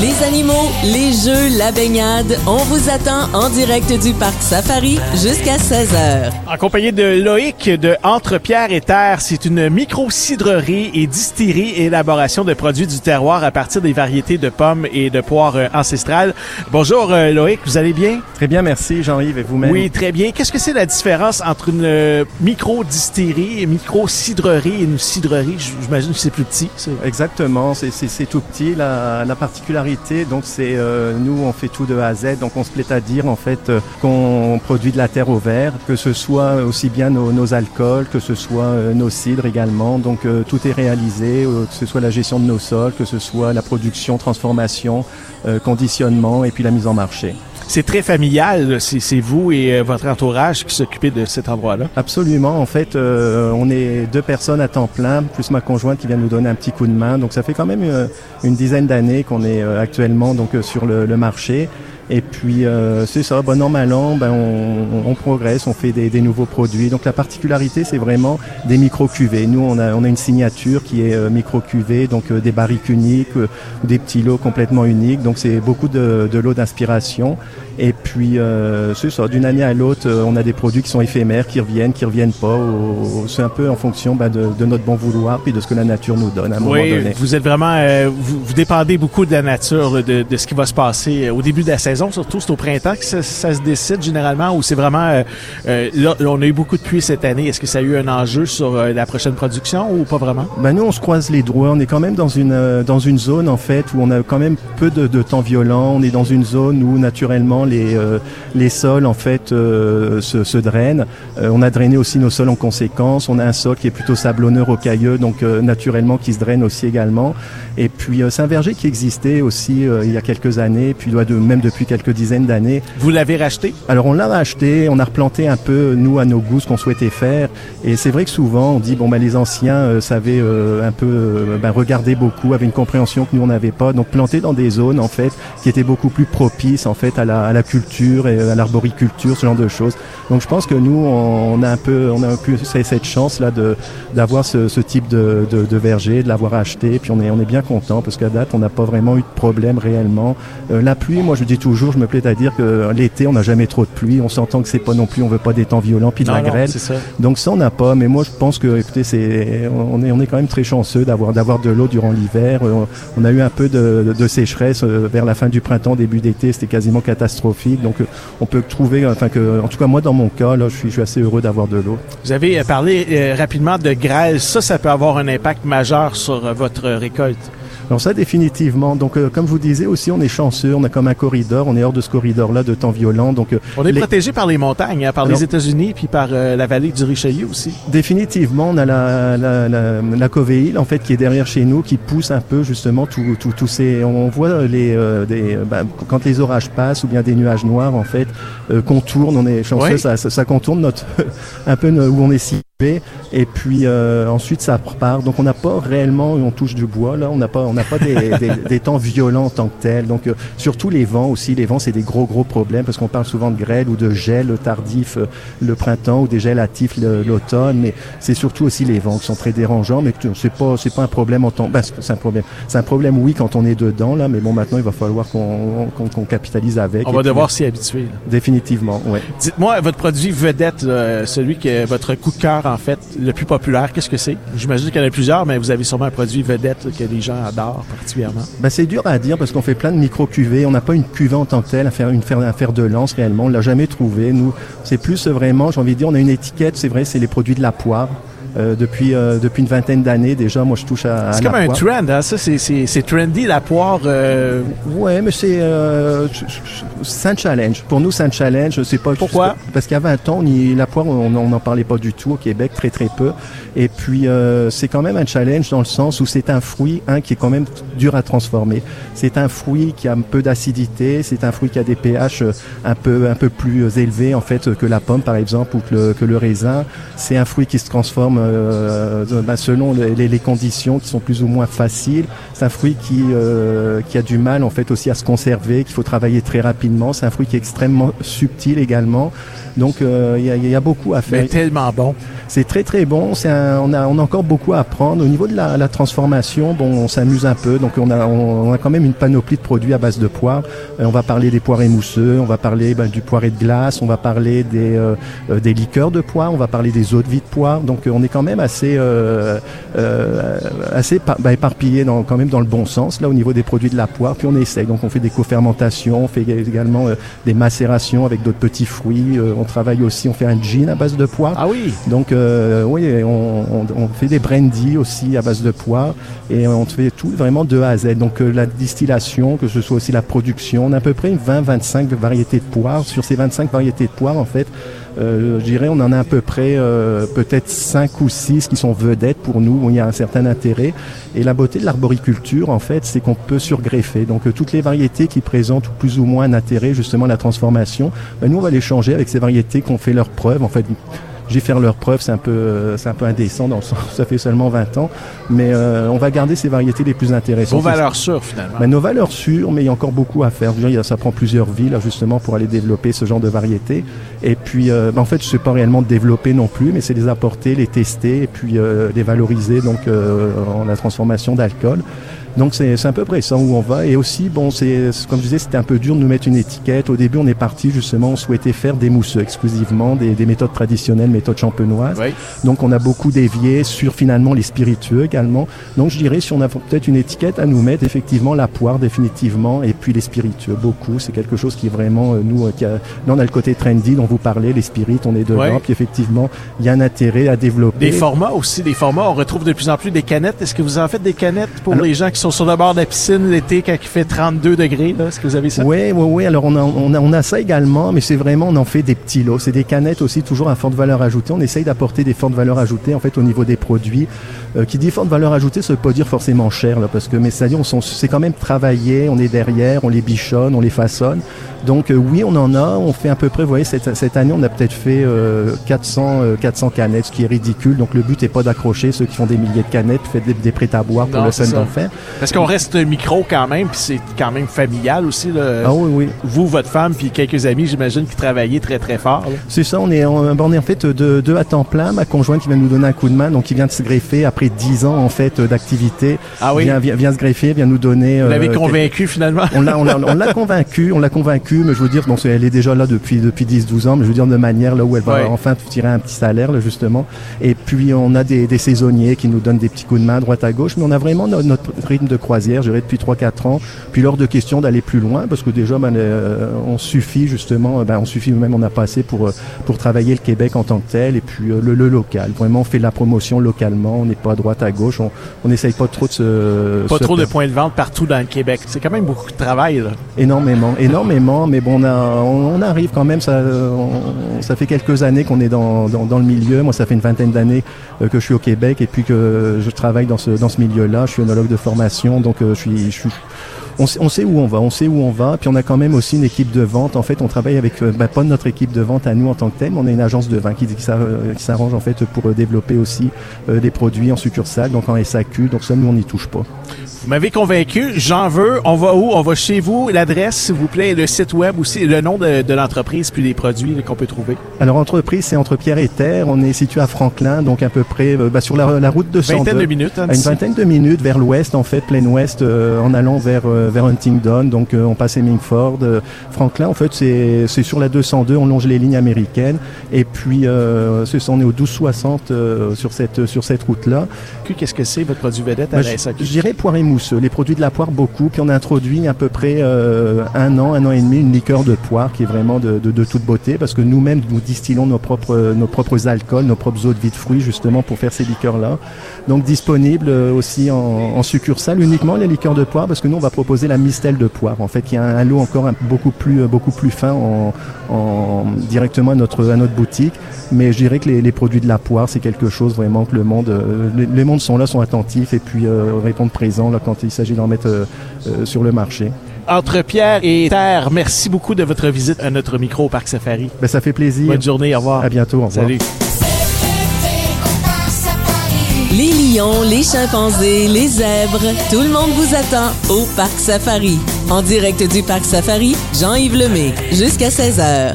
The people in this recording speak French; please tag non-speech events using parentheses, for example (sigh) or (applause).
Les animaux, les jeux, la baignade, on vous attend en direct du parc Safari jusqu'à 16h. En compagnie de Loïc de Entre Pierre et Terre, c'est une micro-cidrerie et distillerie et élaboration de produits du terroir à partir des variétés de pommes et de poires euh, ancestrales. Bonjour euh, Loïc, vous allez bien? Très bien, merci Jean-Yves et vous-même? Oui, très bien. Qu'est-ce que c'est la différence entre une euh, micro-distillerie, une micro-cidrerie et une cidrerie? J'imagine que c'est plus petit. ça. Exactement, c'est- c'est c'est tout petit. La, la particularité, donc c'est euh, nous on fait tout de A à Z, donc on se plaît à dire en fait euh, qu'on produit de la terre au verre, que ce soit aussi bien nos, alcools, que ce soit euh, nos cidres également. Donc tout est réalisé, que ce soit la gestion de nos sols, que ce soit la production, transformation, conditionnement et puis la mise en marché. C'est très familial. C'est vous et euh, votre entourage qui s'occupez de cet endroit-là. Absolument. En fait, euh, on est deux personnes à temps plein, plus ma conjointe qui vient nous donner un petit coup de main. Donc, ça fait quand même euh, une dizaine d'années qu'on est actuellement donc sur le marché. Et puis, euh, c'est ça, bon an, mal an, ben, on, on progresse, on fait des, des nouveaux produits. Donc, la particularité, c'est vraiment des micro-cuvées. Nous, on a, on a une signature qui est euh, micro-cuvée, donc euh, des barriques uniques, euh, ou des petits lots complètement uniques. Donc, c'est beaucoup de, de lots d'inspiration. Et puis, euh, c'est ça, d'une année à l'autre, euh, on a des produits qui sont éphémères, qui reviennent, qui reviennent pas. C'est un peu en fonction ben, de, de notre bon vouloir, puis de ce que la nature nous donne à un moment Oui, donné. vous êtes vraiment, euh, vous, vous dépendez beaucoup de la nature, de, de ce qui va se passer au début de la saison, surtout c'est au printemps que ça, se décide généralement, ou c'est vraiment, euh, euh, là, on a eu beaucoup de pluie cette année. Est-ce que ça a eu un enjeu sur euh, la prochaine production ou pas vraiment? Ben nous, on se croise les doigts. On est quand même dans une dans une zone en fait où on a quand même peu de, temps violent. On est dans une zone où naturellement les les sols en fait se, se drainent. On a drainé aussi nos sols en conséquence. On a un sol qui est plutôt sablonneux, rocailleux, donc naturellement qui se draine aussi également. Et puis c'est un verger qui existait aussi il y a quelques années, puis doit de, même depuis quelques dizaines d'années. Vous l'avez racheté? Alors on l'a racheté, on a replanté un peu nous à nos goûts ce qu'on souhaitait faire et c'est vrai que souvent on dit bon ben les anciens euh, savaient euh, un peu euh, ben, regarder beaucoup, avaient une compréhension que nous on n'avait pas donc planter dans des zones en fait qui étaient beaucoup plus propices en fait à la, à la culture et à l'arboriculture ce genre de choses. Donc je pense que nous on, on a un peu on a un peu cette chance là de d'avoir ce, ce type de, de, de verger, de l'avoir acheté puis on est on est bien content parce qu'à date on n'a pas vraiment eu de problème réellement. Euh, la pluie, moi je dis toujours, je me plais à dire que l'été on n'a jamais trop de pluie. On s'entend que c'est pas non plus, on veut pas des temps violents puis de la Non, grêle. ça. Donc ça on n'a pas. Mais moi je pense que, écoutez, c'est on est on est quand même très chanceux d'avoir d'avoir de l'eau durant l'hiver. Euh, On a eu un peu de, sécheresse euh, vers la fin du printemps, début d'été, c'était quasiment catastrophique. Donc euh, on peut trouver, enfin que, en tout cas moi dans mon cas là, je suis je suis assez heureux d'avoir de l'eau. Vous avez parlé euh, rapidement de grêle. Ça, ça peut avoir un impact majeur sur votre récolte. Alors ça définitivement. Donc euh, comme vous disais aussi, on est chanceux, on a comme un corridor, on est hors de ce corridor-là de temps violent. Donc euh, On est les- protégé par les montagnes, hein, par Alors- les États-Unis, puis par euh, la vallée du Richelieu aussi. Définitivement, on a la, la, la, la Covéile, en fait qui est derrière chez nous, qui pousse un peu justement tous tout, tous ces. On voit les euh, des euh, ben, quand les orages passent ou bien des nuages noirs en fait euh, contournent. On est chanceux, Ouais. ça, ça, ça contourne notre (laughs) un peu où on est situé. Et puis euh, ensuite ça repart. Donc on n'a pas réellement, on touche du bois là, on n'a pas on n'a pas des, (laughs) des, des temps violents en tant que tels. Donc euh, surtout les vents aussi, les vents c'est des gros gros problèmes parce qu'on parle souvent de grêle ou de gel tardif euh, le printemps ou des gels hâtifs l'automne, mais c'est surtout aussi les vents qui sont très dérangeants. Mais c'est pas c'est pas un problème en tant ben, c'est un problème. C'est un problème oui quand on est dedans là, mais bon maintenant il va falloir qu'on qu'on qu'on capitalise avec. On va puis, devoir s'y habituer. là. définitivement, ouais. Dites-moi, votre produit vedette, là, celui que votre coup de cœur, en fait, le plus populaire, qu'est-ce que c'est? J'imagine qu'il y en a plusieurs, mais vous avez sûrement un produit vedette que les gens adorent particulièrement. Ben, c'est dur à dire parce qu'on fait plein de micro-cuvées. On n'a pas une cuvée en tant que telle, à faire, un fer de lance réellement. On l'a jamais trouvé. Nous, c'est plus vraiment, j'ai envie de dire, on a une étiquette, c'est vrai, c'est les produits de la poire. Euh, depuis, euh, depuis une vingtaine d'années déjà, moi je touche à, à C'est comme un trend, hein? Ça, c'est, c'est, c'est trendy, la poire. euh, Ouais, mais c'est euh, c'est un challenge. Pour nous, c'est un challenge. C'est pas Pourquoi? Parce qu'il y a 20 ans, on y- la poire, on n'en parlait pas du tout au Québec, très très peu. Et puis, euh, c'est quand même un challenge dans le sens où c'est un fruit, un qui est quand même dur à transformer. C'est un fruit qui a un peu d'acidité. C'est un fruit qui a des pH euh, un peu un peu plus euh, élevés en fait que la pomme par exemple ou que le, que le raisin. C'est un fruit qui se transforme bah, selon les, les, conditions qui sont plus ou moins faciles. C'est un fruit qui, qui a du mal en fait aussi à se conserver, qu'il faut travailler très rapidement. C'est un fruit qui est extrêmement subtil également. Donc il y, a, y, a, beaucoup à faire. Mais tellement bon. C'est très très bon. C'est on, a, on a encore beaucoup à apprendre. Au niveau de la, la transformation, bon, on s'amuse un peu. Donc on a, on, a quand même une panoplie de produits à base de poire. Euh, on va parler des poires émousseux, on va parler ben, du poiré de glace, on va parler des, euh, euh, des liqueurs de poire, on va parler des eaux de vie de poire. Donc on est quand même assez, assez ben, éparpillé dans, quand même dans le bon sens là au niveau des produits de la poire. Puis on essaye. Donc on fait des co-fermentations, on fait également des macérations avec d'autres petits fruits. on travaille aussi, on fait un gin à base de poire. Ah oui. Donc oui, on, on, fait des brandy aussi à base de poire et on fait tout vraiment de A à Z. Donc la distillation, que ce soit aussi la production, on a à peu près 20-25 variétés de poires. Sur ces 25 variétés de poires, en fait, euh, je dirais, on en a à peu près euh, peut-être 5 ou 6 qui sont vedettes pour nous, où il y a un certain intérêt. Et la beauté de l'arboriculture, en fait, c'est qu'on peut surgreffer. Donc euh, toutes les variétés qui présentent plus ou moins un intérêt justement à la transformation, ben, nous on va les changer avec ces variétés qui ont fait leur preuve. En fait, j'ai faire leur preuve, c'est un peu, euh, c'est un peu indécent dans le sens, ça fait seulement 20 ans, mais euh, on va garder ces variétés les plus intéressantes. Nos valeurs sûres finalement. Ben, nos valeurs sûres, mais il y a encore beaucoup à faire. ça prend plusieurs là justement pour aller développer ce genre de variétés. Et puis, euh, ben, en fait, je sais pas réellement développer non plus, mais c'est les apporter, les tester et puis les valoriser donc en la transformation d'alcool. Donc c'est à peu près ça où on va. Et aussi, bon, c'est comme je disais, c'était un peu dur de nous mettre une étiquette. Au début, on est parti justement, on souhaitait faire des mousseux exclusivement, des, des méthodes traditionnelles, méthodes champenoises. Donc on a beaucoup dévié sur finalement les spiritueux également. Donc je dirais, si on a peut-être une étiquette à nous mettre, effectivement la poire définitivement, et puis les spiritueux beaucoup. C'est quelque chose qui est vraiment euh, nous, euh, qui a, là on a le côté trendy dont vous parlez, les spirites, on est dedans. Puis effectivement, il y a un intérêt à développer. Des formats aussi, des formats. On retrouve de plus en plus des canettes. Est-ce que vous en faites des canettes pour les gens qui sont sur le bord de la piscine l'été quand il fait 32 degrés. Est-ce que vous avez ça? Oui, oui, oui. Alors, on a, on a, on a ça également, mais c'est vraiment, on en fait des petits lots. C'est des canettes aussi, toujours à forte valeur ajoutée. On essaye d'apporter des fortes valeurs ajoutées, en fait, au niveau des produits. Euh, qui dit forte valeur ajoutée, ça veut pas dire forcément cher, là, parce que, mais ça dit, on c'est quand même travaillé, on est derrière, on les bichonne, on les façonne. Donc, euh, oui, on en a. On fait à peu près, vous voyez, cette, cette année, on a peut-être fait 400, euh, 400 canettes, ce qui est ridicule. Donc, le but est pas d'accrocher ceux qui font des milliers de canettes, fait des, des prêts à boire pour le fun d'en faire. Parce qu'on reste micro quand même, puis c'est quand même familial aussi. Là. Ah oui, oui. Vous, votre femme, puis quelques amis, j'imagine, qui travaillaient très, très fort. C'est ça, on est, on, on est en fait deux de, à temps plein. Ma conjointe qui vient nous donner un coup de main, donc qui vient de se greffer après dix ans en fait d'activité. Ah oui? Vient, vient, se greffer, vient nous donner. Vous l'avez euh, convaincu finalement? On l'a, on l'a, (laughs) convaincu, on l'a convaincu, mais je veux dire, bon, elle est déjà là depuis depuis 10-12 ans, mais je veux dire de manière là où elle va enfin tirer un petit salaire là, justement. Et puis on a des, des, saisonniers qui nous donnent des petits coups de main à droite à gauche, mais on a vraiment notre, notre rythme de croisière, je dirais depuis 3-4 ans puis lors de question d'aller plus loin, parce que déjà, ben, euh, on suffit justement, ben, on suffit même, on a pas assez pour, euh, pour travailler le Québec en tant que tel, et puis euh, le, le, local. Vraiment, on fait la promotion localement, on n'est pas à droite, à gauche, on n'essaye pas trop de se... Pas trop de points de vente partout dans le Québec. C'est quand même beaucoup de travail. Là. Énormément, énormément, mais bon, on, a, on, arrive quand même, ça, ça fait quelques années qu'on est dans, dans, dans, le milieu. Moi, ça fait une vingtaine d'années que je suis au Québec et puis que je travaille dans ce, dans ce milieu-là. Je suis œnologue de formation, donc je suis, je suis on, sait où on va, on sait où on va. Puis on a quand même aussi une équipe de vente. En fait, on travaille avec euh, ben, pas notre équipe de vente à nous en tant que tel, mais on a une agence de vin qui, qui s'arrange en fait pour euh, développer aussi euh, des produits en succursale, donc en SAQ. Donc ça, nous on n'y touche pas. Vous m'avez convaincu. J'en veux. On va où? On va chez vous. L'adresse, s'il vous plaît, le site web aussi, le nom de, l'entreprise puis les produits qu'on peut trouver. Alors, entreprise, c'est entre Pierre et Terre. On est situé à Franklin, donc à peu près ben, sur la, route de Une vingtaine de minutes. Hein, une vingtaine de minutes vers l'ouest, en fait, plein ouest, en allant vers vers Huntingdon, donc euh, on passe Hemingford. Euh, Franklin, en fait, c'est sur la 202, on longe les lignes américaines. Et puis, euh, on est au 1260 sur cette, sur cette route-là. Qu'est-ce que c'est votre produit vedette à la SAQ? Je, dirais poire et mousseux. Les produits de la poire, beaucoup. Puis on a introduit à peu près un an, un an et demi, une liqueur de poire qui est vraiment de, de, toute beauté parce que nous-mêmes, nous distillons nos propres, nos propres alcools, nos propres eaux de vie de fruits justement pour faire ces liqueurs-là. Donc disponible aussi en, en succursale, uniquement les liqueurs de poire parce que nous, on va proposer la mistel de poire. En fait, il y a un, lot encore beaucoup plus beaucoup plus fin en, directement à notre à notre boutique. Mais je dirais que les, produits de la poire, c'est quelque chose vraiment que le monde, euh, les, mondes sont là, sont attentifs et puis euh, répondent présents là quand il s'agit d'en mettre euh, sur le marché entre Pierre et Terre. Merci beaucoup de votre visite à notre micro au Parc Safari. Ben, ça fait plaisir. Bonne journée, au revoir. À bientôt, au revoir. Salut. Les lions, les chimpanzés, les zèbres, tout le monde vous attend au Parc Safari. En direct du Parc Safari, Jean-Yves Lemay, jusqu'à 16h.